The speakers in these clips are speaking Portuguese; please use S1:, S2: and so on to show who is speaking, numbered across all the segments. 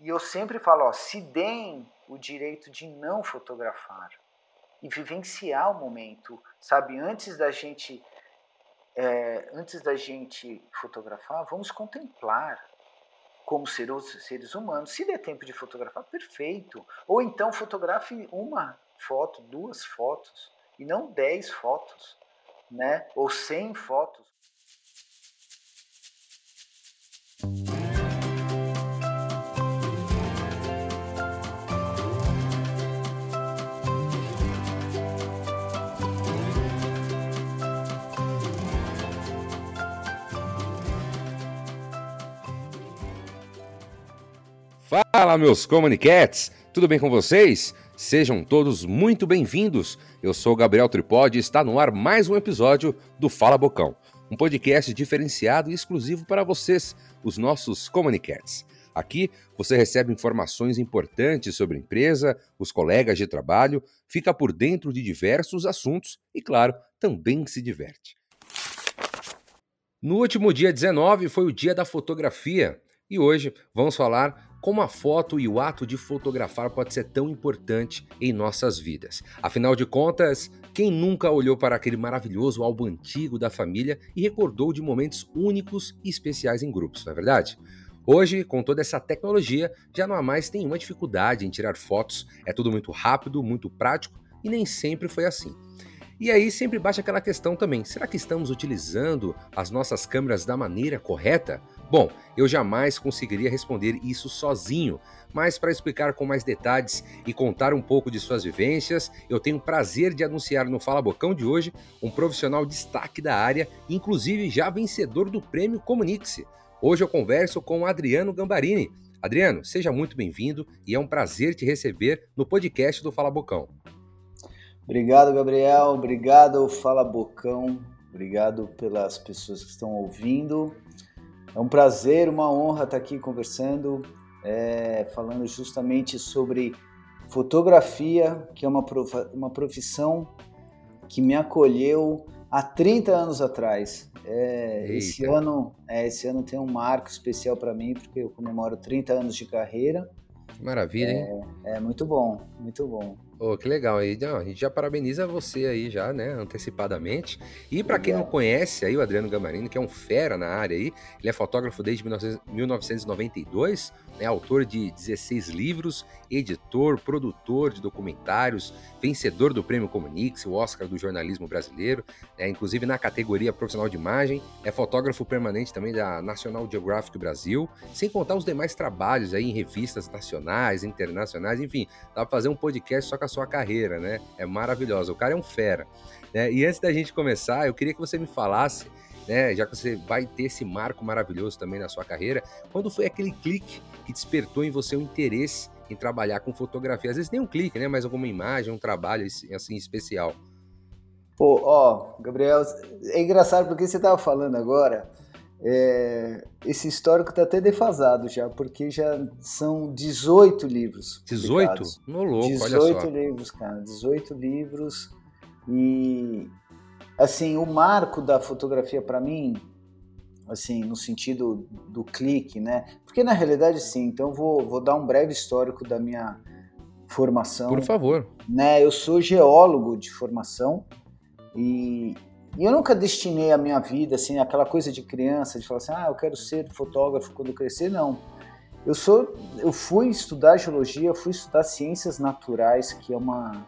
S1: E eu sempre falo, ó, se deem o direito de não fotografar e vivenciar o momento, sabe? Antes da gente, é, antes da gente fotografar, vamos contemplar como seres humanos. Se der tempo de fotografar, perfeito. Ou então fotografe uma foto, duas fotos e não dez fotos, né? Ou cem fotos.
S2: Fala, meus Comunicats! Tudo bem com vocês? Sejam todos muito bem-vindos. Eu sou Gabriel Tripod e está no ar mais um episódio do Fala Bocão, um podcast diferenciado e exclusivo para vocês, os nossos Comunicats. Aqui você recebe informações importantes sobre a empresa, os colegas de trabalho, fica por dentro de diversos assuntos e, claro, também se diverte. No último dia 19 foi o dia da fotografia e hoje vamos falar como a foto e o ato de fotografar pode ser tão importante em nossas vidas. Afinal de contas, quem nunca olhou para aquele maravilhoso álbum antigo da família e recordou de momentos únicos e especiais em grupos, não é verdade? Hoje, com toda essa tecnologia, já não há mais nenhuma dificuldade em tirar fotos, é tudo muito rápido, muito prático e nem sempre foi assim. E aí sempre bate aquela questão também: será que estamos utilizando as nossas câmeras da maneira correta? Bom, eu jamais conseguiria responder isso sozinho, mas para explicar com mais detalhes e contar um pouco de suas vivências, eu tenho o prazer de anunciar no Fala Bocão de hoje um profissional destaque da área, inclusive já vencedor do prêmio Comunique-se. Hoje eu converso com Adriano Gambarini. Adriano, seja muito bem-vindo e é um prazer te receber no podcast do Fala Bocão.
S1: Obrigado, Gabriel. Obrigado, Fala Bocão. Obrigado pelas pessoas que estão ouvindo. É um prazer, uma honra estar aqui conversando, é, falando justamente sobre fotografia, que é uma, uma profissão que me acolheu há 30 anos atrás. É, esse, ano, é, esse ano tem um marco especial para mim, porque eu comemoro 30 anos de carreira.
S2: Maravilha,
S1: hein? É, é muito bom, muito bom.
S2: Oh, que legal aí. a gente já parabeniza você aí já, né, antecipadamente. E para quem não conhece aí o Adriano Gamarini, que é um fera na área aí, ele é fotógrafo desde 1992, né, autor de 16 livros, editor, produtor de documentários, vencedor do Prêmio Comunix, o Oscar do jornalismo brasileiro, né, inclusive na categoria profissional de imagem, é fotógrafo permanente também da National Geographic Brasil, sem contar os demais trabalhos aí em revistas nacionais, internacionais, enfim, dá para fazer um podcast só com a sua carreira, né? É maravilhosa. O cara é um fera. Né? E antes da gente começar, eu queria que você me falasse, né? Já que você vai ter esse marco maravilhoso também na sua carreira, quando foi aquele clique que despertou em você o interesse em trabalhar com fotografia? Às vezes nem um clique, né? Mas alguma imagem, um trabalho assim especial.
S1: Pô, ó, Gabriel, é engraçado porque você tava falando agora. É, esse histórico está até defasado já, porque já são 18 livros.
S2: 18? No louco,
S1: 18 olha só. livros, cara. 18 livros. E, assim, o marco da fotografia para mim, assim, no sentido do clique, né? Porque na realidade, sim. Então, vou, vou dar um breve histórico da minha formação.
S2: Por favor.
S1: Né? Eu sou geólogo de formação e, e eu nunca destinei a minha vida, assim, aquela coisa de criança, de falar assim, ah, eu quero ser fotógrafo quando crescer, não. Eu sou, eu fui estudar geologia, fui estudar ciências naturais, que é uma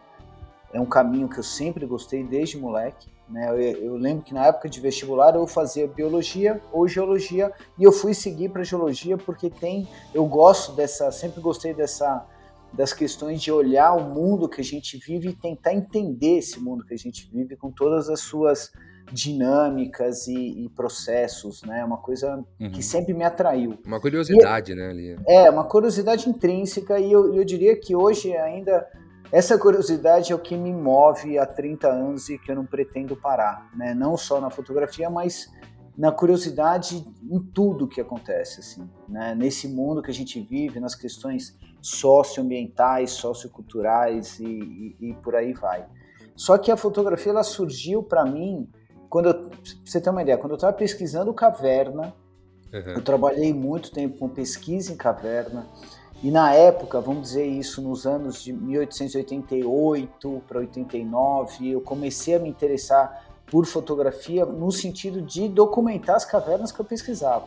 S1: é um caminho que eu sempre gostei desde moleque. Né? Eu, eu, lembro que na época de vestibular eu fazia biologia ou geologia e eu fui seguir para geologia porque tem, eu gosto dessa, sempre gostei dessa das questões de olhar o mundo que a gente vive e tentar entender esse mundo que a gente vive com todas as suas dinâmicas e, e processos, né? Uma coisa uhum. que sempre me atraiu.
S2: Uma curiosidade, e, né? Ali.
S1: É, uma curiosidade intrínseca e eu, eu diria que hoje ainda essa curiosidade é o que me move há 30 anos e que eu não pretendo parar, né? Não só na fotografia, mas na curiosidade em tudo que acontece, assim, né? Nesse mundo que a gente vive, nas questões socioambientais, socioculturais e, e, e por aí vai. Só que a fotografia ela surgiu para mim quando eu, pra você ter uma ideia, quando eu estava pesquisando caverna, uhum. eu trabalhei muito tempo com pesquisa em caverna E na época, vamos dizer isso, nos anos de 1888 para 89, eu comecei a me interessar por fotografia no sentido de documentar as cavernas que eu pesquisava.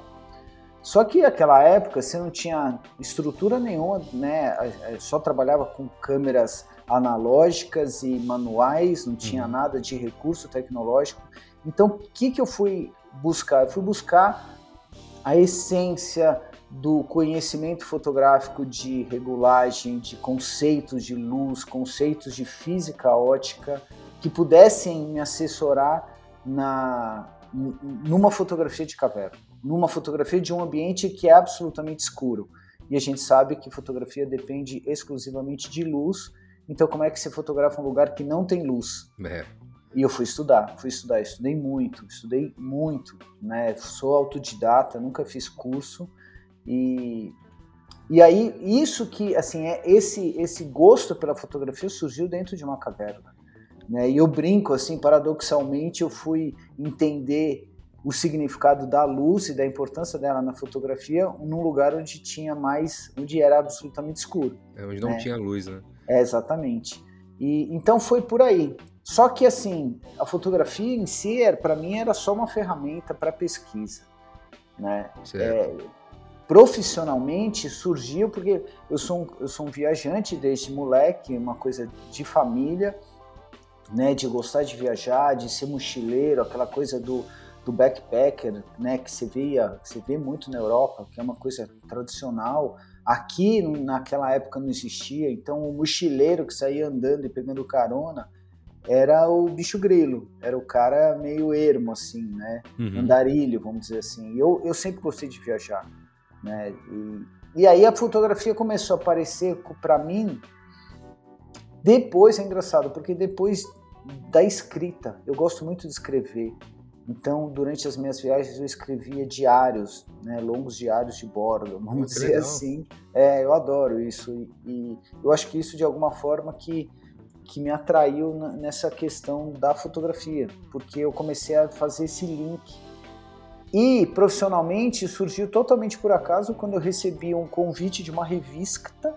S1: Só que naquela época você não tinha estrutura nenhuma, né? Só trabalhava com câmeras analógicas e manuais, não tinha uhum. nada de recurso tecnológico. Então, o que, que eu fui buscar? Eu fui buscar a essência do conhecimento fotográfico de regulagem, de conceitos de luz, conceitos de física ótica, que pudessem me assessorar na, numa fotografia de caverna numa fotografia de um ambiente que é absolutamente escuro. E a gente sabe que fotografia depende exclusivamente de luz. Então, como é que você fotografa um lugar que não tem luz? É. E eu fui estudar, fui estudar, estudei muito, estudei muito, né? Sou autodidata, nunca fiz curso e e aí isso que assim é esse esse gosto pela fotografia surgiu dentro de uma caverna, né? E eu brinco assim, paradoxalmente eu fui entender o significado da luz e da importância dela na fotografia num lugar onde tinha mais, onde era absolutamente escuro.
S2: É, onde não né? tinha luz, né?
S1: É, exatamente. E então foi por aí. Só que assim, a fotografia em si, para mim, era só uma ferramenta para pesquisa, né? É, profissionalmente surgiu porque eu sou um, eu sou um viajante desde moleque, uma coisa de família, né? De gostar de viajar, de ser mochileiro, aquela coisa do do backpacker, né, que se via, que se vê muito na Europa, que é uma coisa tradicional. Aqui naquela época não existia, então o mochileiro que saía andando e pegando carona era o bicho grilo, era o cara meio ermo assim, né, uhum. andarilho, vamos dizer assim. Eu, eu sempre gostei de viajar, né, e, e aí a fotografia começou a aparecer para mim. Depois é engraçado, porque depois da escrita, eu gosto muito de escrever. Então, durante as minhas viagens, eu escrevia diários, né, longos diários de bordo, vamos Muito dizer legal. assim. É, eu adoro isso e, eu acho que isso de alguma forma que que me atraiu nessa questão da fotografia, porque eu comecei a fazer esse link. E profissionalmente surgiu totalmente por acaso quando eu recebi um convite de uma revista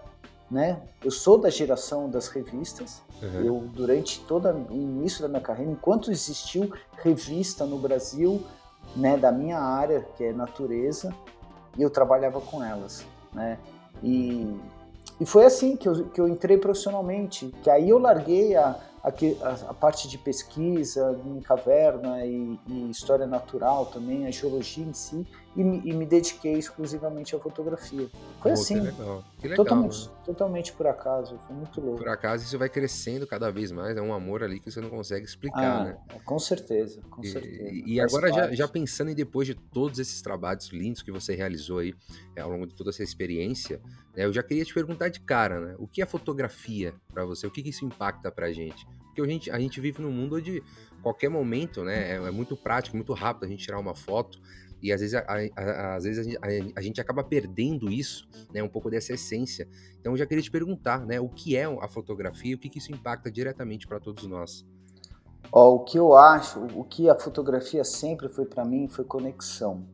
S1: né? Eu sou da geração das revistas. Uhum. Eu durante todo o início da minha carreira, enquanto existiu revista no Brasil, né, da minha área, que é natureza, eu trabalhava com elas, né? E, e foi assim que eu, que eu entrei profissionalmente, que aí eu larguei a, a, a, parte de pesquisa em caverna e, e, história natural também, a geologia em si, e me, e me dediquei exclusivamente à fotografia. Foi assim. Que legal. Que legal, totalmente, né? totalmente por acaso, foi muito louco.
S2: Por acaso isso vai crescendo cada vez mais, é um amor ali que você não consegue explicar, ah, né?
S1: Com certeza, com
S2: e,
S1: certeza.
S2: E, agora já, já, pensando em depois de todos esses trabalhos lindos que você realizou aí é, ao longo de toda essa experiência, né, eu já queria te perguntar de cara, né? O que é fotografia para você? O que, que isso impacta pra gente? Porque a gente, a gente vive num mundo onde qualquer momento, né, é, é muito prático, muito rápido a gente tirar uma foto e às vezes, a, a, às vezes a, a, gente acaba perdendo isso, né, um pouco dessa essência. Então eu já queria te perguntar, né, o que é a fotografia e o que, que isso impacta diretamente para todos nós?
S1: Ó, o que eu acho, o que a fotografia sempre foi para mim foi conexão.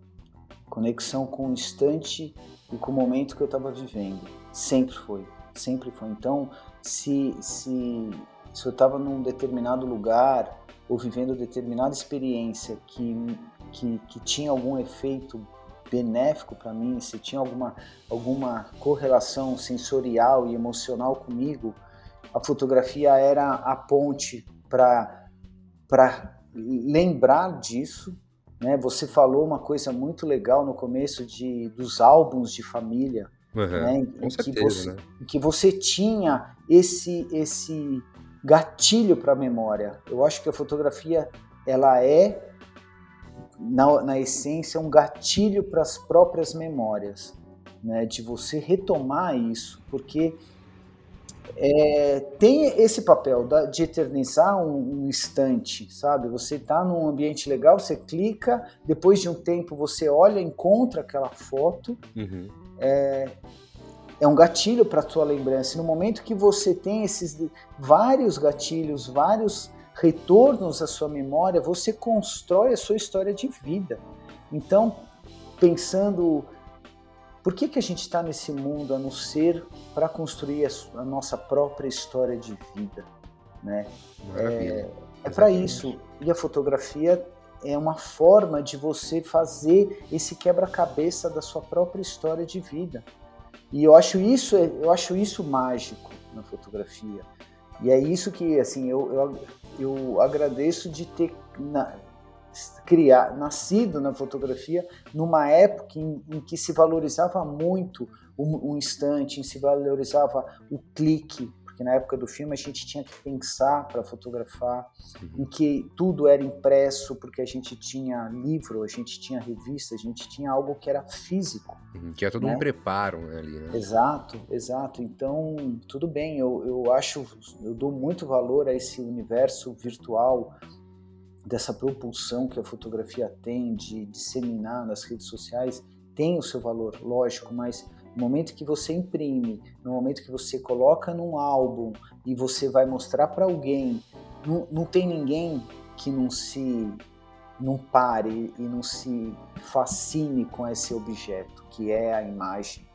S1: Conexão com o instante e com o momento que eu estava vivendo. Sempre foi, sempre foi. Então, se, se se eu estava num determinado lugar ou vivendo determinada experiência que, que, que tinha algum efeito benéfico para mim, se tinha alguma, alguma correlação sensorial e emocional comigo, a fotografia era a ponte para lembrar disso. Né? Você falou uma coisa muito legal no começo de, dos álbuns de família, uhum, né? em, certeza, que você, né? em que você tinha esse, esse gatilho para a memória. Eu acho que a fotografia ela é na, na essência um gatilho para as próprias memórias, né? De você retomar isso, porque é, tem esse papel da, de eternizar um, um, instante, sabe? Você está num ambiente legal, você clica, depois de um tempo você olha, encontra aquela foto. Uhum. É, é um gatilho para a sua lembrança. E no momento que você tem esses vários gatilhos, vários retornos à sua memória, você constrói a sua história de vida. Então, pensando por que, que a gente está nesse mundo a não ser para construir a, a, nossa própria história de vida, né?
S2: Maravilha.
S1: É, é para isso. E a fotografia é uma forma de você fazer esse quebra-cabeça da sua própria história de vida. E eu acho isso, eu acho isso mágico na fotografia. E é isso que, assim, eu, eu, eu agradeço de ter na, criar, nascido na fotografia numa época em, em que se valorizava muito o, o instante, se valorizava o clique, porque na época do filme a gente tinha que pensar para fotografar, em que tudo era impresso, porque a gente tinha livro, a gente tinha revista, a gente tinha algo que era físico.
S2: Uhum, que é todo né? um preparo né, ali, né?
S1: Exato, exato. Então, tudo bem, eu, eu acho, eu dou muito valor a esse universo virtual, dessa propulsão que a fotografia tem de disseminar nas redes sociais, tem o seu valor, lógico, mas no momento que você imprime, no momento que você coloca num álbum e você vai mostrar para alguém, não, não tem ninguém que não se não pare e não se fascine com esse objeto que é a imagem,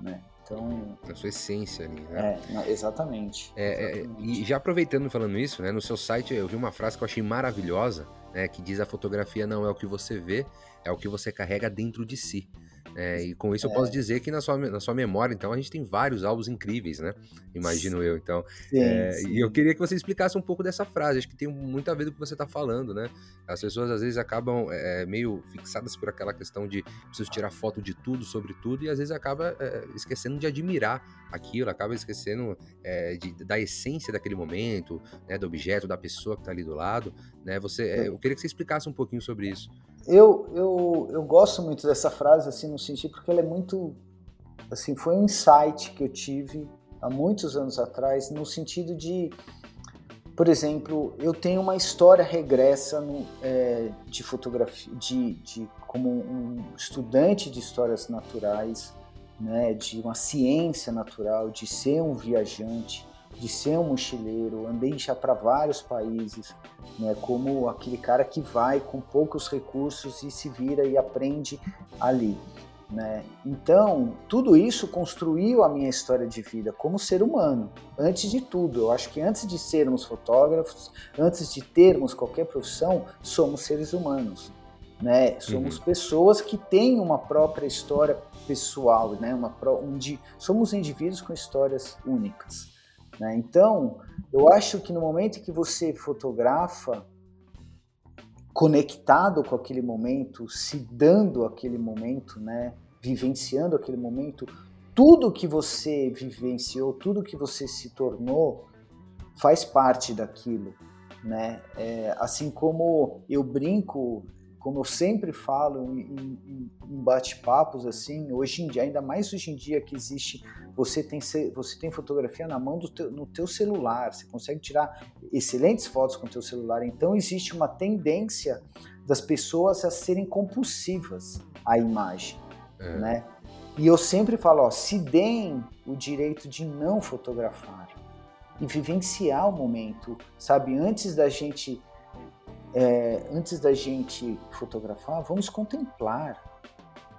S1: né? Então,
S2: na sua essência ali, né?
S1: É, exatamente.
S2: É, exatamente. É, e já aproveitando falando isso, né? No seu site eu vi uma frase que eu achei maravilhosa, né? Que diz a fotografia não é o que você vê, é o que você carrega dentro de si. É, e com isso eu posso é. dizer que na sua, na sua memória, então, a gente tem vários álbuns incríveis, né? Imagino eu, então. Sim, é, sim. E eu queria que você explicasse um pouco dessa frase, acho que tem muito a ver com o que você está falando, né? As pessoas às vezes acabam é, meio fixadas por aquela questão de preciso tirar foto de tudo, sobre tudo, e às vezes acaba é, esquecendo de admirar aquilo, acaba esquecendo é, de, da essência daquele momento, né? Do objeto, da pessoa que está ali do lado, né? Você, eu queria que você explicasse um pouquinho sobre isso.
S1: Eu, eu, eu gosto muito dessa frase, assim, no sentido, porque ela é muito. Assim, foi um insight que eu tive há muitos anos atrás, no sentido de. Por exemplo, eu tenho uma história regressa no, é, de fotografia, de, de, como um estudante de histórias naturais, né, de uma ciência natural, de ser um viajante de ser um mochileiro, andei já para vários países, né, como aquele cara que vai com poucos recursos e se vira e aprende ali. Né? Então, tudo isso construiu a minha história de vida como ser humano, antes de tudo. Eu acho que antes de sermos fotógrafos, antes de termos qualquer profissão, somos seres humanos. Né? Somos uhum. pessoas que têm uma própria história pessoal, né? uma, um, somos indivíduos com histórias únicas. Né? Então, eu acho que no momento que você fotografa, conectado com aquele momento, se dando aquele momento, né? vivenciando aquele momento, tudo que você vivenciou, tudo que você se tornou, faz parte daquilo. Né? É, assim como eu brinco como eu sempre falo em, em, em bate-papos assim, hoje em dia, ainda mais hoje em dia que existe, você tem, você tem fotografia na mão do teu, no teu celular, você consegue tirar excelentes fotos com o teu celular, então existe uma tendência das pessoas a serem compulsivas à imagem, é. né? E eu sempre falo, ó, se deem o direito de não fotografar e vivenciar o momento, sabe? Antes da gente é, antes da gente fotografar, vamos contemplar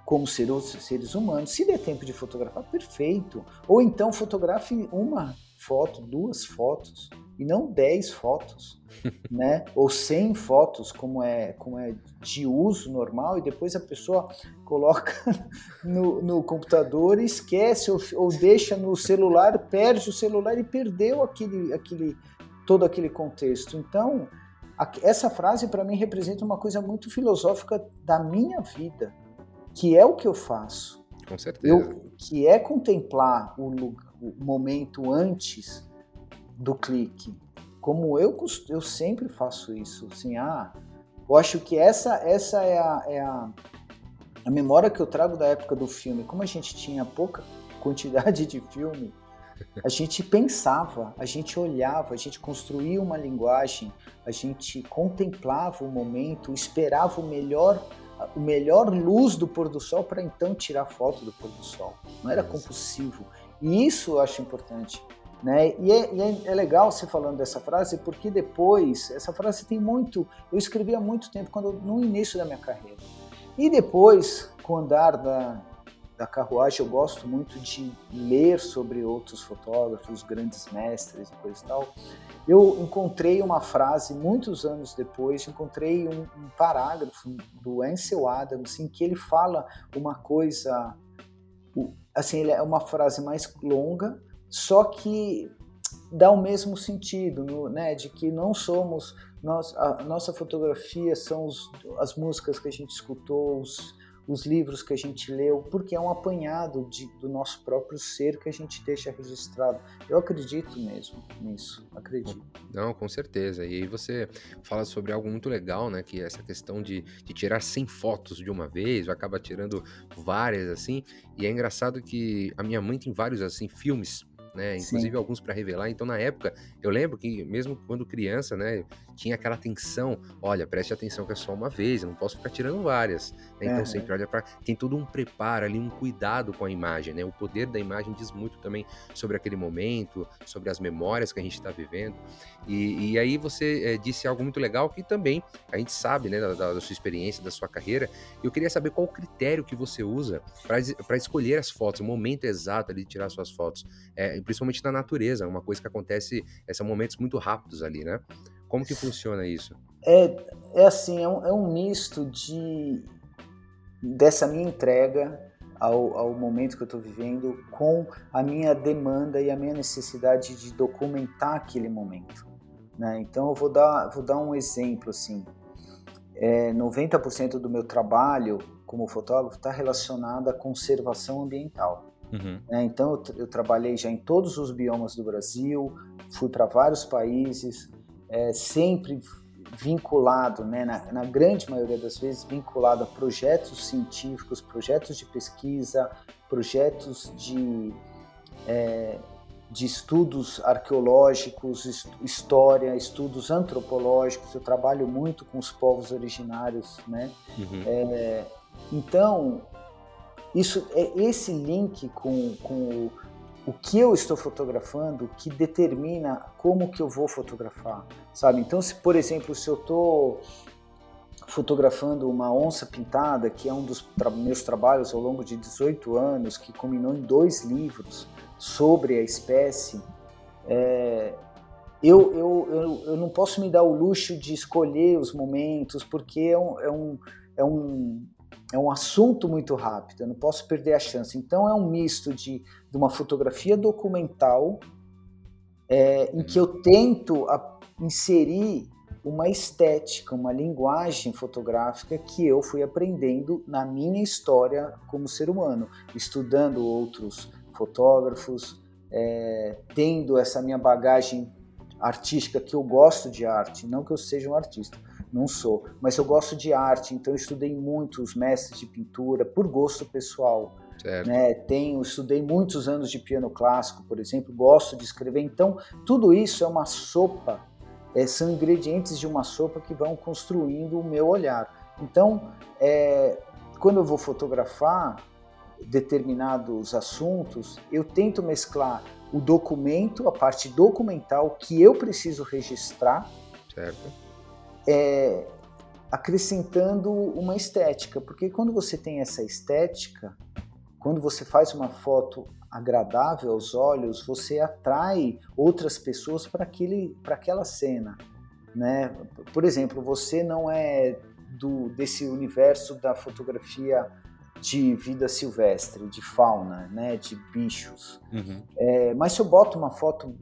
S1: como seres humanos. Se der tempo de fotografar, perfeito. Ou então fotografe uma foto, duas fotos, e não dez fotos, né? Ou cem fotos, como é, como é de uso normal, e depois a pessoa coloca no, no computador e esquece, ou, ou deixa no celular, perde o celular e perdeu aquele, aquele, todo aquele contexto. Então, essa frase para mim representa uma coisa muito filosófica da minha vida, que é o que eu faço.
S2: Com certeza.
S1: Eu, que é contemplar o, o momento antes do clique. Como eu, eu sempre faço isso. Assim, ah, eu acho que essa, essa é, a, é a, a memória que eu trago da época do filme. Como a gente tinha pouca quantidade de filme, a gente pensava, a gente olhava, a gente construía uma linguagem, a gente contemplava o momento, esperava o melhor, o melhor luz do pôr do sol para então tirar foto do pôr do sol. Não era compulsivo. E isso eu acho importante. Né? E, é, e é, é, legal você falando dessa frase, porque depois, essa frase tem muito. Eu escrevi há muito tempo, quando no início da minha carreira. E depois, com o andar da, da carruagem, eu gosto muito de ler sobre outros fotógrafos, grandes mestres e coisa e tal. Eu encontrei uma frase, muitos anos depois, encontrei um, um parágrafo do Ansel Adams em que ele fala uma coisa, assim, é uma frase mais longa, só que dá o mesmo sentido, né, de que não somos, nós, a nossa fotografia são os, as músicas que a gente escutou, os, os livros que a gente leu, porque é um apanhado de, do nosso próprio ser que a gente deixa registrado. Eu acredito mesmo nisso, acredito.
S2: Não, com certeza. E aí você fala sobre algo muito legal, né? Que é essa questão de, de tirar 100 fotos de uma vez, acaba tirando várias assim. E é engraçado que a minha mãe tem vários assim filmes né? Inclusive Sim. alguns para revelar. Então, na época, eu lembro que mesmo quando criança, né, tinha aquela atenção, olha, preste atenção que é só uma vez, eu não posso ficar tirando várias. Né? Então, sempre olha para tem todo um preparo ali, um cuidado com a imagem, né? O poder da imagem diz muito também sobre aquele momento, sobre as memórias que a gente está vivendo. E, e, aí você é, disse algo muito legal que também a gente sabe, né, da, da, sua experiência, da sua carreira. Eu queria saber qual o critério que você usa para escolher as fotos, o momento exato ali de tirar suas fotos. É, principalmente na natureza, uma coisa que acontece, é, são momentos muito rápidos ali, né? Como que funciona isso?
S1: É, é assim, é um, é um misto de dessa minha entrega ao, ao momento que eu estou vivendo com a minha demanda e a minha necessidade de documentar aquele momento. Né? Então eu vou dar, vou dar um exemplo assim. É, 90% do meu trabalho como fotógrafo está relacionado à conservação ambiental. Uhum. É, então eu, eu, trabalhei já em todos os biomas do Brasil, fui para vários países, é, sempre vinculado, né, na, na, grande maioria das vezes, vinculado a projetos científicos, projetos de pesquisa, projetos de, é, de estudos arqueológicos, história, estudos antropológicos. Eu trabalho muito com os povos originários, né? Uhum. É, então, isso é esse link com, com o que eu estou fotografando que determina como que eu vou fotografar, sabe? Então, se por exemplo, se eu estou fotografando uma onça pintada, que é um dos tra meus trabalhos ao longo de 18 anos, que culminou em dois livros sobre a espécie, é, eu, eu, eu, eu, não posso me dar o luxo de escolher os momentos, porque é um, é um, é um é um assunto muito rápido, eu não posso perder a chance. Então é um misto de, de uma fotografia documental é, em que eu tento a, inserir uma estética, uma linguagem fotográfica que eu fui aprendendo na minha história como ser humano, estudando outros fotógrafos, é, tendo essa minha bagagem artística que eu gosto de arte, não que eu seja um artista, não sou, mas eu gosto de arte, então eu estudei muito os mestres de pintura por gosto pessoal. Certo. Né? Tenho, estudei muitos anos de piano clássico, por exemplo, gosto de escrever. Então, tudo isso é uma sopa, é, são ingredientes de uma sopa que vão construindo o meu olhar. Então, é, quando eu vou fotografar determinados assuntos, eu tento mesclar o documento, a parte documental que eu preciso registrar, certo é, acrescentando uma estética, porque quando você tem essa estética, quando você faz uma foto agradável aos olhos, você atrai outras pessoas para aquele para aquela cena, né? Por exemplo, você não é do desse universo da fotografia de vida silvestre, de fauna, né, de bichos. Uhum. É, mas se eu boto uma foto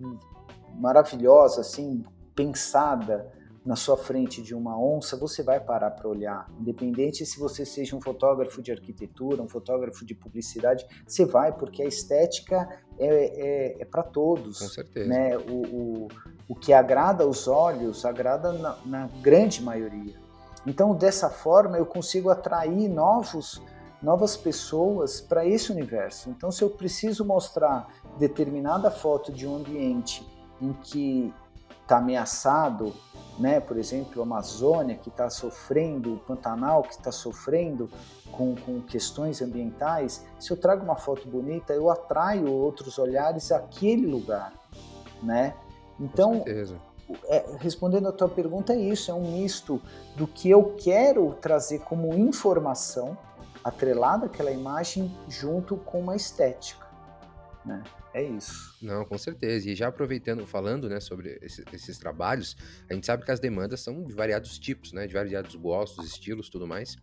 S1: maravilhosa, assim, pensada, na sua frente de uma onça, você vai parar para olhar. Independente se você seja um fotógrafo de arquitetura, um fotógrafo de publicidade, você vai, porque a estética é, é, é para todos.
S2: Com certeza.
S1: Né? O, o, o que agrada aos olhos, agrada na, na grande maioria. Então, dessa forma, eu consigo atrair novos novas pessoas para esse universo. Então, se eu preciso mostrar determinada foto de um ambiente em que está ameaçado, né? por exemplo, a Amazônia que está sofrendo, o Pantanal que está sofrendo com, com questões ambientais, se eu trago uma foto bonita, eu atraio outros olhares àquele lugar. Né? Então, é, respondendo a tua pergunta, é isso, é um misto do que eu quero trazer como informação atrelada àquela imagem junto com uma estética, né? É isso.
S2: Não, com certeza. E já aproveitando, falando né, sobre esse, esses trabalhos, a gente sabe que as demandas são de variados tipos, né? De variados gostos, estilos, tudo mais.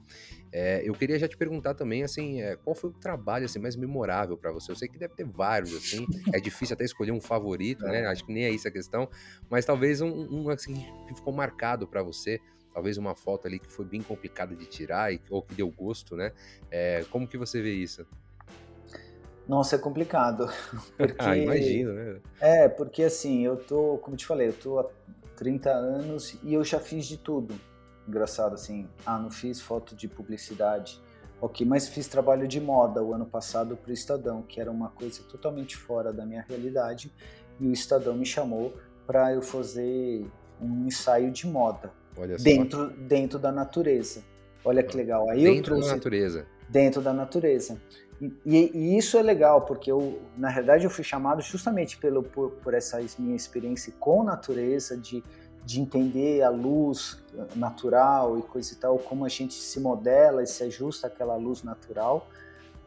S2: É, eu queria já te perguntar também, assim, é, qual foi o trabalho assim, mais memorável para você? Eu sei que deve ter vários, assim. é difícil até escolher um favorito, né? É. Acho que nem é isso a questão. Mas talvez um, um assim, que ficou marcado para você talvez uma foto ali que foi bem complicada de tirar ou que deu gosto, né? É, como que você vê isso?
S1: Nossa, é complicado.
S2: Porque, ah, imagino, né?
S1: É, porque assim, eu tô, como te falei, eu tô há 30 anos e eu já fiz de tudo. Engraçado assim, ah, não fiz foto de publicidade, ok, mas fiz trabalho de moda o ano passado para o Estadão, que era uma coisa totalmente fora da minha realidade, e o Estadão me chamou para eu fazer um ensaio de moda dentro, dentro da natureza. Olha que legal.
S2: Aí dentro eu trouxe, da natureza.
S1: Dentro da natureza. E, e, isso é legal, porque eu, na realidade, eu fui chamado justamente pelo, por, por essa minha experiência com natureza, de, de entender a luz natural e coisa e tal, como a gente se modela e se ajusta àquela luz natural.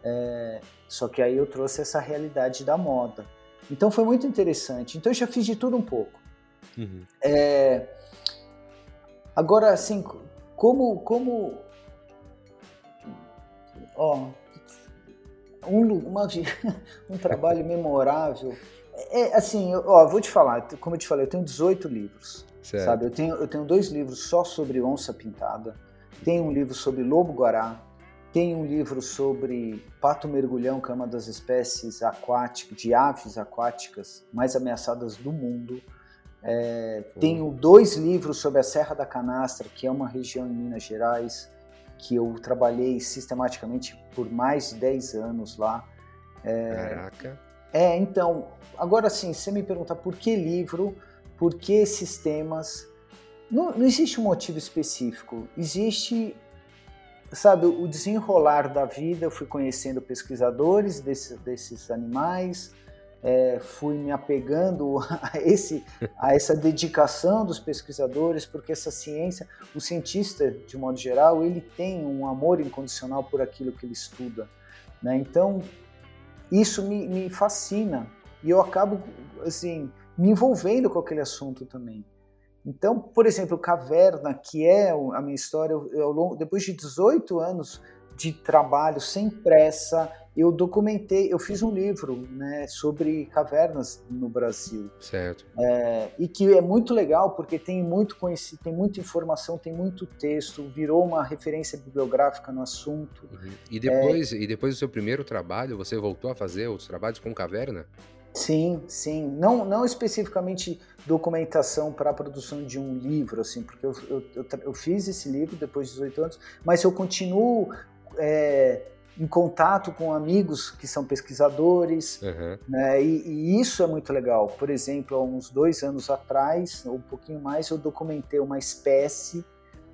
S1: É, só que aí eu trouxe essa realidade da moda. Então foi muito interessante. Então eu já fiz de tudo um pouco. Uhum. É, agora, assim, como, como, ó, um, uma, um trabalho memorável. É, assim, ó, vou te falar, como eu te falei, eu tenho 18 livros, certo. sabe? Eu tenho, eu tenho dois livros só sobre onça pintada, tenho um livro sobre lobo-guará, tenho um livro sobre pato mergulhão, que é uma das espécies aquáticas, de aves aquáticas mais ameaçadas do mundo. É, tenho dois livros sobre a Serra da Canastra, que é uma região em Minas Gerais que eu trabalhei sistematicamente por mais de 10 anos lá.
S2: É, Caraca.
S1: É, então, agora sim, você me pergunta por que livro, por que esses temas. Não, não existe um motivo específico, existe, sabe, o desenrolar da vida. Eu fui conhecendo pesquisadores desse, desses animais, é, fui me apegando a, esse, a essa dedicação dos pesquisadores, porque essa ciência, o cientista, de modo geral, ele tem um amor incondicional por aquilo que ele estuda. Né? Então, isso me, me fascina e eu acabo, assim, me envolvendo com aquele assunto também. Então, por exemplo, Caverna, que é a minha história, eu, eu, depois de 18 anos de trabalho sem pressa, eu documentei, eu fiz um livro né, sobre cavernas no Brasil.
S2: Certo.
S1: É, e que é muito legal porque tem muito conhecido, tem muita informação, tem muito texto, virou uma referência bibliográfica no assunto.
S2: Uhum. E depois, é, e depois do seu primeiro trabalho, você voltou a fazer outros trabalhos com caverna?
S1: Sim, sim. Não, não especificamente documentação para a produção de um livro, assim, porque eu, eu, eu, eu, fiz esse livro depois de 18 anos, mas eu continuo é, em contato com amigos que são pesquisadores, uhum. né? E, e, isso é muito legal. Por exemplo, há uns dois anos atrás, ou um pouquinho mais, eu documentei uma espécie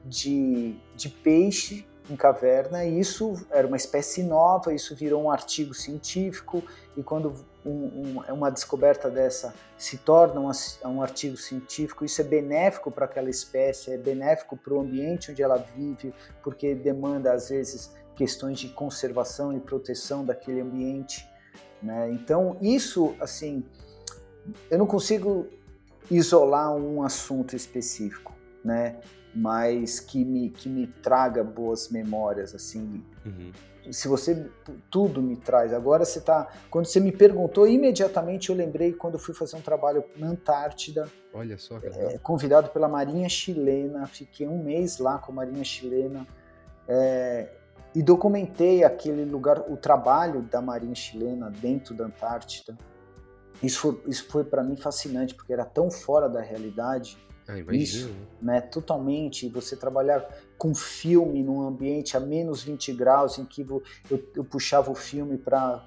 S1: de, de peixe em caverna, e isso era uma espécie nova, isso virou um artigo científico, e quando um, um, uma descoberta dessa se torna um, um artigo científico, isso é benéfico para aquela espécie, é benéfico para o ambiente onde ela vive, porque demanda, às vezes, questões de conservação e proteção daquele ambiente. Né? Então, isso, assim, eu não consigo isolar um assunto específico, né? mas que me, que me traga boas memórias, assim. Uhum. Se você tudo me traz. Agora você tá, quando você me perguntou, imediatamente eu lembrei quando eu fui fazer um trabalho na Antártida.
S2: Olha só.
S1: É, convidado pela Marinha Chilena, fiquei um mês lá com a Marinha Chilena. É, e documentei aquele lugar, o trabalho da Marinha Chilena dentro da Antártida. Isso foi, isso foi para mim fascinante, porque era tão fora da realidade.
S2: Ah,
S1: isso, né? Totalmente. Você trabalhar com filme num ambiente a menos 20 graus, em que eu, eu puxava o filme para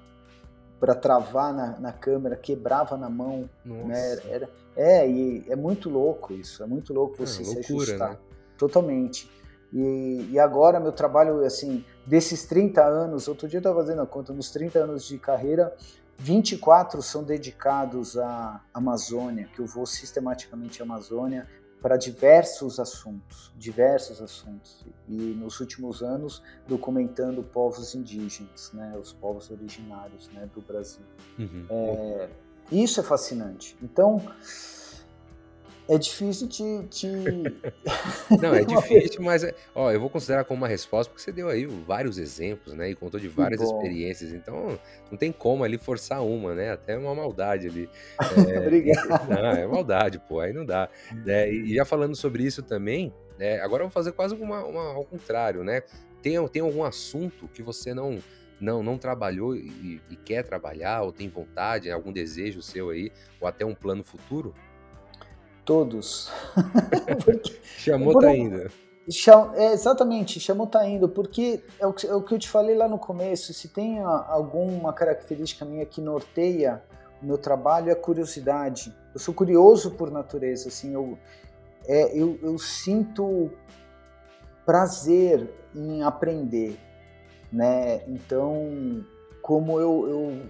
S1: para travar na, na, câmera, quebrava na mão. Né? Era, é, e é muito louco isso, é muito louco você é, se loucura, ajustar. Né? Totalmente. E, e, agora meu trabalho, assim, desses 30 anos, outro dia eu estava fazendo a conta, nos 30 anos de carreira, 24 são dedicados à Amazônia, que eu vou sistematicamente à Amazônia para diversos assuntos, diversos assuntos. E nos últimos anos documentando povos indígenas, né, os povos originários né, do Brasil. Uhum. É, isso é fascinante. Então é difícil te. te...
S2: Não, é difícil, mas é, ó, eu vou considerar como uma resposta, porque você deu aí vários exemplos, né? E contou de várias experiências. Então, não tem como ali forçar uma, né? Até uma maldade ali.
S1: É, Obrigado.
S2: Não, é maldade, pô, aí não dá. É, e já falando sobre isso também, é, agora eu vou fazer quase uma, uma, ao contrário, né? Tem, tem algum assunto que você não não não trabalhou e, e, quer trabalhar, ou tem vontade, algum desejo seu aí, ou até um plano futuro?
S1: Todos.
S2: chamou por, tá indo.
S1: Cham, é, exatamente, chamou tá indo, porque é o, que, é o, que eu te falei lá no começo, se tem alguma característica minha que norteia o meu trabalho é a curiosidade. Eu sou curioso por natureza, assim, eu, é, eu, eu sinto prazer em aprender, né? Então, como eu, eu,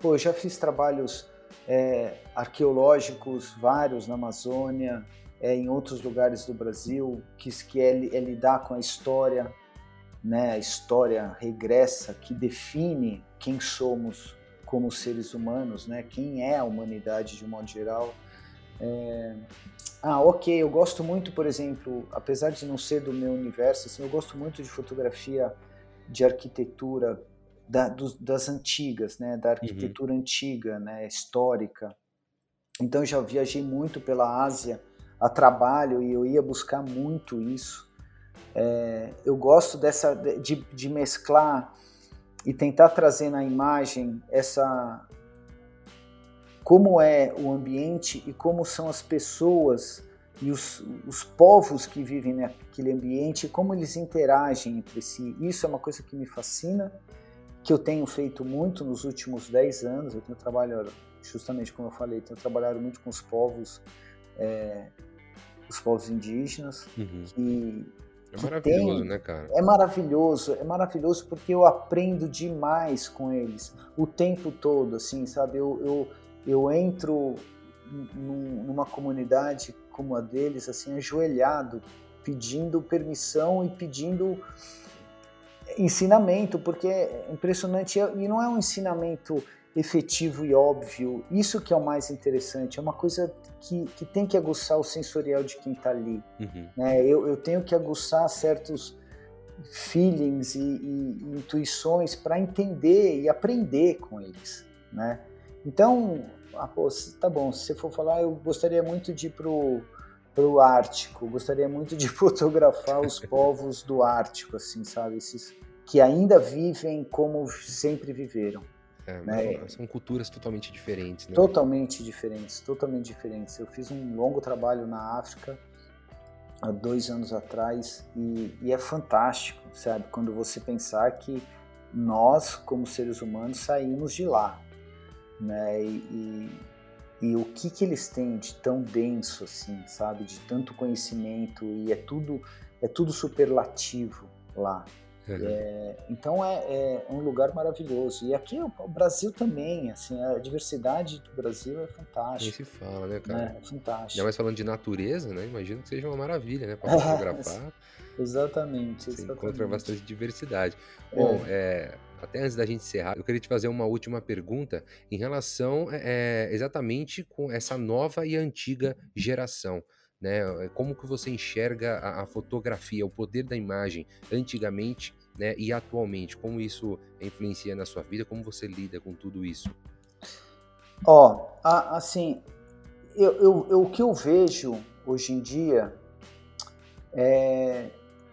S1: pô, eu já fiz trabalhos é, arqueológicos, vários na Amazônia, é, em outros lugares do Brasil, que, que é, é lidar com a história, né, a história regressa que define quem somos como seres humanos, né, quem é a humanidade de um modo geral. É... Ah, ok, eu gosto muito, por exemplo, apesar de não ser do meu universo, assim, eu gosto muito de fotografia de arquitetura da, das antigas, né, da uhum. arquitetura uhum. antiga, né, histórica. Então já viajei muito pela Ásia a trabalho e eu ia buscar muito isso. É, eu gosto dessa de, de mesclar e tentar trazer na imagem essa como é o ambiente e como são as pessoas e os, os povos que vivem naquele ambiente, como eles interagem entre si. Isso é uma coisa que me fascina que eu tenho feito muito nos últimos 10 anos. Eu tenho trabalhado, justamente como eu falei, tenho trabalhado muito com os povos, é, os povos indígenas. Uhum. Que,
S2: é maravilhoso, tem, né, cara?
S1: É maravilhoso, é maravilhoso porque eu aprendo demais com eles o tempo todo, assim, sabe? Eu, eu, eu entro numa comunidade como a deles, assim, ajoelhado, pedindo permissão e pedindo ensinamento, porque é impressionante e não é um ensinamento efetivo e óbvio. Isso que é o mais interessante. É uma coisa que, que tem que aguçar o sensorial de quem está ali. Uhum. Né? Eu, eu tenho que aguçar certos feelings e, e, e intuições para entender e aprender com eles, né? Então, ah, pô, tá bom. Se você for falar, eu gostaria muito de ir pro pro Ártico. Gostaria muito de fotografar os povos do Ártico, assim, sabe? Esses que ainda vivem como sempre viveram.
S2: É, né? São culturas totalmente diferentes, né?
S1: Totalmente diferentes, totalmente diferentes. Eu fiz um longo trabalho na África há dois anos atrás e, e é fantástico, sabe? Quando você pensar que nós, como seres humanos, saímos de lá, né? E, e, e o que que eles têm de tão denso assim, sabe? De tanto conhecimento e é tudo é tudo superlativo lá. Uhum. É, então é, é, um lugar maravilhoso. E aqui o, Brasil também, assim, a diversidade do Brasil é fantástica. Nem
S2: se fala, né, cara?
S1: É, é fantástico.
S2: Ainda mais falando de natureza, né? Imagino que seja uma maravilha, né? Para fotografar.
S1: exatamente,
S2: Você exatamente. encontra bastante diversidade. Bom, é. é até antes da gente encerrar, eu queria te fazer uma última pergunta em relação é, exatamente com essa nova e antiga geração. Né? Como que você enxerga a, a fotografia, o poder da imagem antigamente né, e atualmente? Como isso influencia na sua vida? Como você lida com tudo isso?
S1: Ó, assim, eu, eu, eu, o que eu vejo hoje em dia é,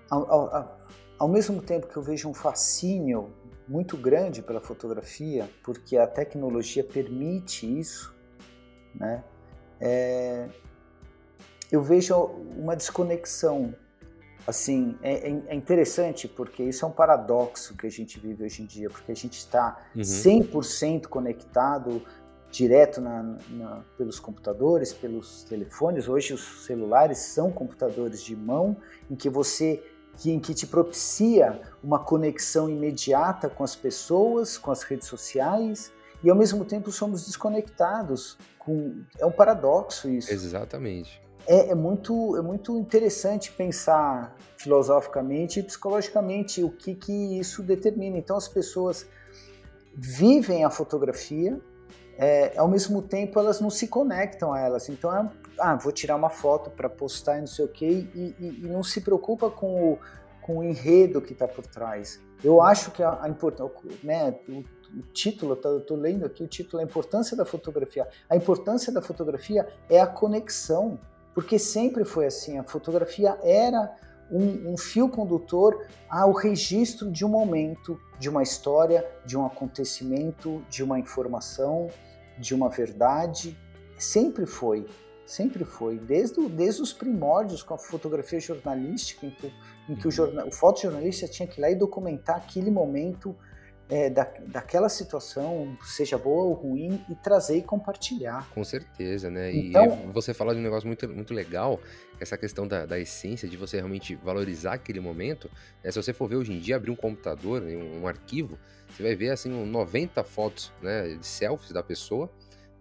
S1: ao, ao, ao mesmo tempo que eu vejo um fascínio muito grande pela fotografia, porque a tecnologia permite isso, né? É, eu vejo uma desconexão. Assim, é, é, é, interessante porque isso é um paradoxo que a gente vive hoje em dia, porque a gente está uhum. 100% conectado direto na, na, pelos computadores, pelos telefones. Hoje os celulares são computadores de mão em que você que, em que te propicia uma conexão imediata com as pessoas, com as redes sociais, e ao mesmo tempo somos desconectados. Com, é um paradoxo isso.
S2: Exatamente.
S1: É, é, muito, é muito interessante pensar filosoficamente e psicologicamente o que, que isso determina. Então, as pessoas vivem a fotografia, é, ao mesmo tempo elas não se conectam a elas. Então, é, ah, vou tirar uma foto para postar e não sei o quê, e, e, e, não se preocupa com o, com o enredo que está por trás. Eu acho que a, a importância, né, o, título, eu estou lendo aqui o título, a importância da fotografia. A importância da fotografia é a conexão, porque sempre foi assim. A fotografia era um, um, fio condutor ao registro de um momento, de uma história, de um acontecimento, de uma informação, de uma verdade. Sempre foi, sempre foi. Desde, desde os primórdios com a fotografia jornalística, em que, em que o, jornal, o fotojornalista tinha que ir lá e documentar aquele momento é, da, daquela situação, seja boa ou ruim, e trazer e compartilhar.
S2: Com certeza, né? Então, e você fala de um negócio muito, muito legal, essa questão da, da essência, de você realmente valorizar aquele momento. É, se você for ver hoje em dia, abrir um computador, um, um arquivo, você vai ver assim 90 fotos né, de selfies da pessoa,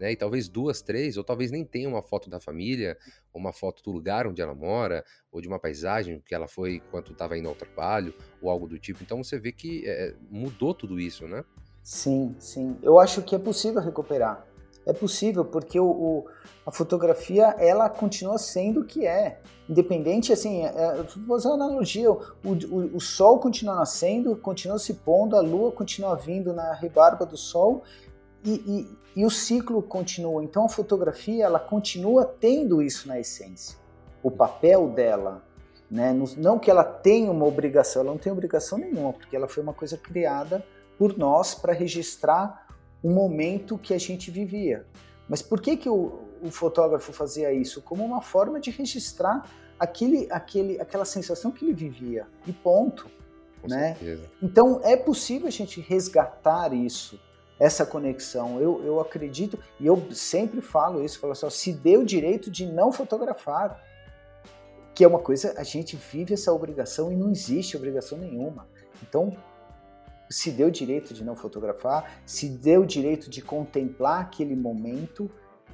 S2: né? E talvez duas, três, ou talvez nem tenha uma foto da família, uma foto do lugar onde ela mora, ou de uma paisagem que ela foi enquanto estava indo ao trabalho, ou algo do tipo. Então você vê que é, mudou tudo isso, né?
S1: Sim, sim. Eu acho que é possível recuperar. É possível, porque o, o a fotografia, ela continua sendo o que é. Independente, assim, é, é vou fazer uma analogia, o, o, o sol continua nascendo, continua se pondo, a lua continua vindo na rebarba do sol, e, e, o ciclo continua. Então a fotografia ela continua tendo isso na essência, o papel dela. Né? Não que ela tenha uma obrigação, ela não tem obrigação nenhuma, porque ela foi uma coisa criada por nós para registrar o momento que a gente vivia. Mas por que, que o, o fotógrafo fazia isso? Como uma forma de registrar aquele, aquele, aquela sensação que ele vivia, e ponto. Né? Então é possível a gente resgatar isso essa conexão. Eu, eu acredito, e eu sempre falo isso, falo assim, se dê o direito de não fotografar, que é uma coisa, a gente vive essa obrigação e não existe obrigação nenhuma. Então, se dê o direito de não fotografar, se dê o direito de contemplar aquele momento,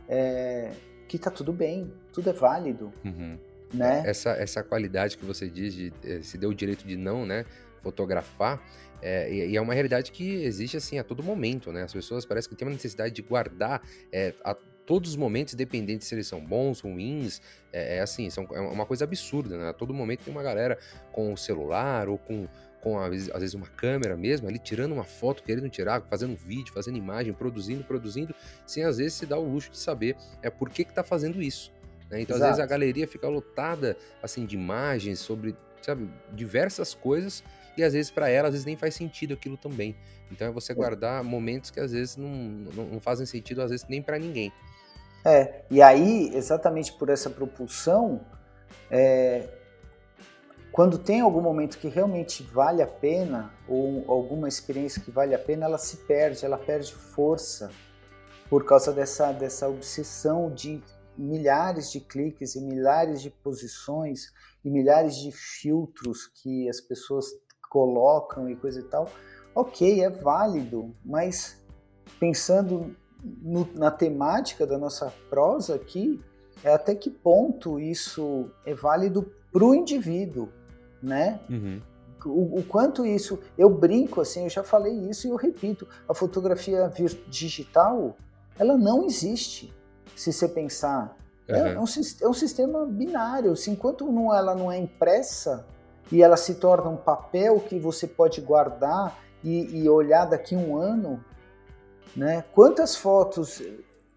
S1: é, que tá tudo bem, tudo é válido. Uhum. Né?
S2: Essa, essa qualidade que você diz de eh, se deu o direito de não né, fotografar, é, e, é uma realidade que existe assim a todo momento, né? As pessoas parecem que têm uma necessidade de guardar é, a todos os momentos, independente se eles são bons, ruins, é, é assim, são, é uma coisa absurda, né? A todo momento tem uma galera com o celular ou com, com às vezes, uma câmera mesmo, ali tirando uma foto, querendo tirar, fazendo vídeo, fazendo imagem, produzindo, produzindo, sem às vezes se dar o luxo de saber é por que que tá fazendo isso. Né? Então, Exato. às vezes a galeria fica lotada assim de imagens sobre, sabe, diversas coisas e às vezes para ela, às vezes nem faz sentido aquilo também. Então é você guardar momentos que às vezes não, não, não fazem sentido, às vezes nem para ninguém.
S1: É, e aí, exatamente por essa propulsão, é, quando tem algum momento que realmente vale a pena, ou alguma experiência que vale a pena, ela se perde, ela perde força por causa dessa, dessa obsessão de milhares de cliques e milhares de posições e milhares de filtros que as pessoas colocam e coisa e tal, ok, é válido, mas pensando no, na temática da nossa prosa aqui, é até que ponto isso é válido para o indivíduo, né? Uhum. O, o, quanto isso, eu brinco assim, eu já falei isso e eu repito, a fotografia digital, ela não existe, se você pensar. Uhum. É, é, um, é um sistema binário, assim, enquanto não, ela não é impressa, e ela se torna um papel que você pode guardar e, e olhar daqui um ano, né? Quantas fotos?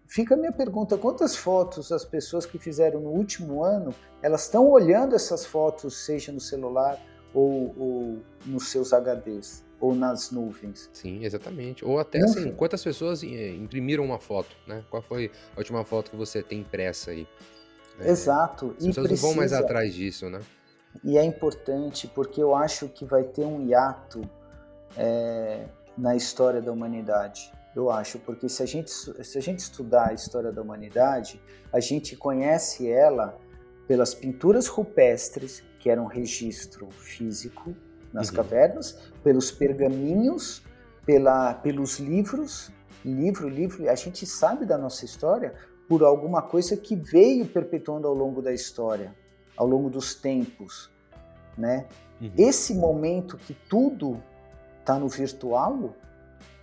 S1: Fica a minha pergunta: quantas fotos as pessoas que fizeram no último ano elas estão olhando essas fotos, seja no celular ou, ou nos seus HDs? ou nas nuvens.
S2: Sim, exatamente. Ou até assim, quantas pessoas eh, imprimiram uma foto, né? Qual foi a última foto que você tem impressa aí?
S1: Exato.
S2: As pessoas precisa... não vão mais atrás disso, né?
S1: E é importante porque eu acho que vai ter um hiato é, na história da humanidade. Eu acho, porque se a, gente, se a gente estudar a história da humanidade, a gente conhece ela pelas pinturas rupestres, que eram registro físico nas uhum. cavernas, pelos pergaminhos, pela, pelos livros, livro, livro, a gente sabe da nossa história por alguma coisa que veio perpetuando ao longo da história, ao longo dos tempos, né? Uhum. Esse momento que tudo está no virtual,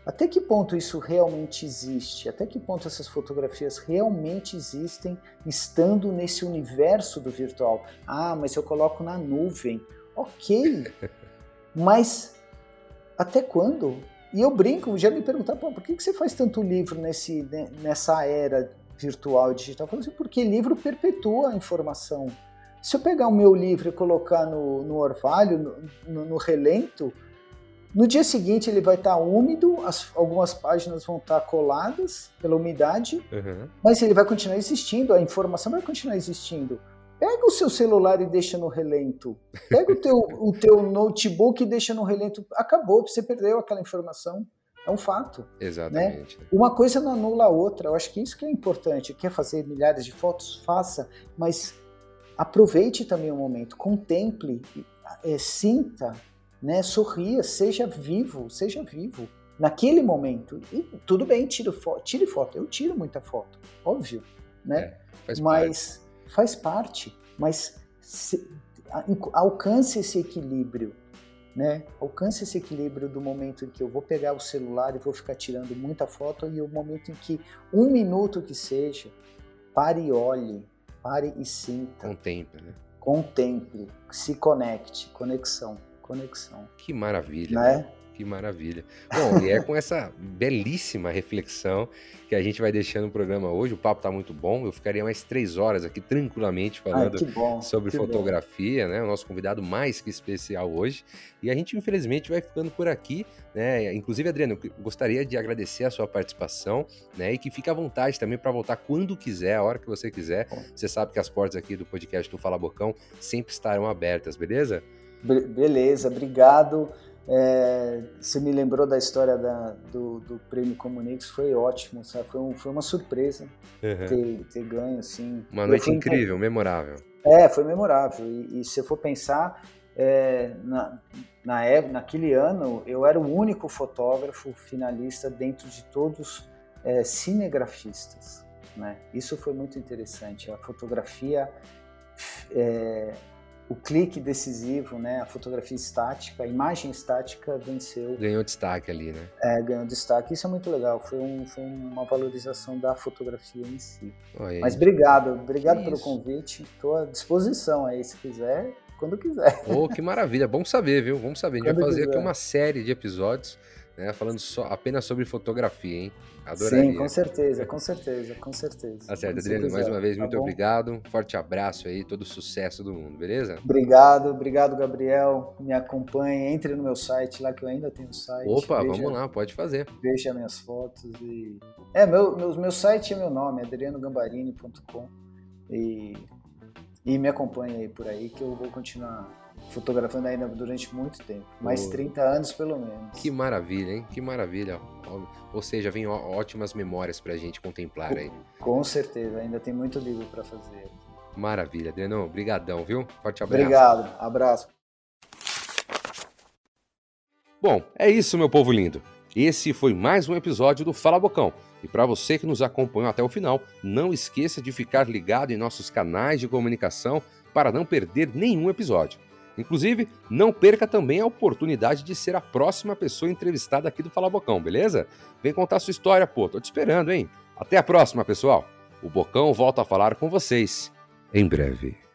S1: até que ponto isso realmente existe? Até que ponto essas fotografias realmente existem estando nesse universo do virtual? Ah, mas eu coloco na nuvem. Ok, mas até quando? E eu brinco, já me perguntaram, por que você faz tanto livro nesse, nessa era virtual e digital? Eu falo assim, porque livro perpetua a informação. Se eu pegar o meu livro e colocar no, no orvalho, no, no, relento, no dia seguinte ele vai estar úmido, as, algumas páginas vão estar coladas pela umidade, uhum. mas ele vai continuar existindo, a informação vai continuar existindo. Pega o seu celular e deixa no relento. Pega o teu, o teu notebook e deixa no relento. Acabou, você perdeu aquela informação. É um fato.
S2: Né? Exatamente.
S1: Né? Uma coisa não anula a outra. Eu acho que isso que é importante. Quer fazer milhares de fotos? Faça. Mas aproveite também o momento. Contemple, é, sinta, né? sorria, seja vivo, seja vivo. Naquele momento. E tudo bem, tire, fo tire foto. Eu tiro muita foto, óbvio. Né? É, faz Mas... Parte faz parte, mas se, alcance esse equilíbrio, né? Alcance esse equilíbrio do momento em que eu vou pegar o celular e vou ficar tirando muita foto e o momento em que um minuto que seja, pare e olhe, pare e sinta.
S2: Contemple, né?
S1: Contemple, se conecte, conexão, conexão.
S2: Que maravilha. Né? Que maravilha. Bom, e é com essa belíssima reflexão que a gente vai deixando o programa hoje. O papo está muito bom. Eu ficaria mais três horas aqui tranquilamente falando Ai, bom, sobre fotografia, bom. né? O nosso convidado mais que especial hoje. E a gente, infelizmente, vai ficando por aqui, né? Inclusive, Adriano, eu gostaria de agradecer a sua participação, né? E que fique à vontade também para voltar quando quiser, a hora que você quiser. Você sabe que as portas aqui do podcast do Fala Bocão sempre estarão abertas, beleza?
S1: Be beleza, obrigado. É, você me lembrou da história da, do, do Prêmio Comunix, foi ótimo, sabe? Foi, um, foi uma surpresa uhum. ter, ter ganho, assim.
S2: Uma noite incrível, memorável.
S1: É, foi memorável. E, e se eu for pensar, é, na, na época, naquele ano, eu era o único fotógrafo finalista dentro de todos é, cinegrafistas. Né? Isso foi muito interessante. A fotografia é, o clique decisivo, né, a fotografia estática, a imagem estática venceu.
S2: Ganhou destaque ali, né?
S1: É, ganhou destaque. Isso é muito legal. Foi, um, foi uma valorização da fotografia em si. Oi, Mas obrigado, obrigado pelo convite. Estou à disposição aí, se quiser, quando quiser.
S2: Oh, que maravilha. Bom saber, viu? Vamos saber. A gente quando vai fazer quiser. aqui uma série de episódios né, falando só, apenas sobre fotografia, hein?
S1: Adoraria. Sim, com certeza, com certeza, com certeza.
S2: Tá certo, Adriano, mais uma vez, tá muito bom? obrigado. Forte abraço aí, todo sucesso do mundo, beleza?
S1: Obrigado, obrigado, Gabriel. Me acompanhe, entre no meu site lá, que eu ainda tenho site.
S2: Opa, veja, vamos lá, pode fazer.
S1: Veja minhas fotos e... É, meu, meu, meu site é meu nome, adrianogambarini.com e, e me acompanhe aí por aí, que eu vou continuar fotografando ainda durante muito tempo. Mais oh. 30 anos, pelo menos.
S2: Que maravilha, hein? Que maravilha. Ou seja, vem ótimas memórias pra gente contemplar aí.
S1: Com certeza, ainda tem muito livro para fazer.
S2: Maravilha, Adriano. Obrigadão, viu? Forte abraço.
S1: Obrigado. Abraço.
S2: Bom, é isso, meu povo lindo. Esse foi mais um episódio do Fala Bocão. E para você que nos acompanhou até o final, não esqueça de ficar ligado em nossos canais de comunicação para não perder nenhum episódio. Inclusive, não perca também a oportunidade de ser a próxima pessoa entrevistada aqui do Fala Bocão, beleza? Vem contar sua história, pô, tô te esperando, hein? Até a próxima, pessoal. O Bocão volta a falar com vocês em breve.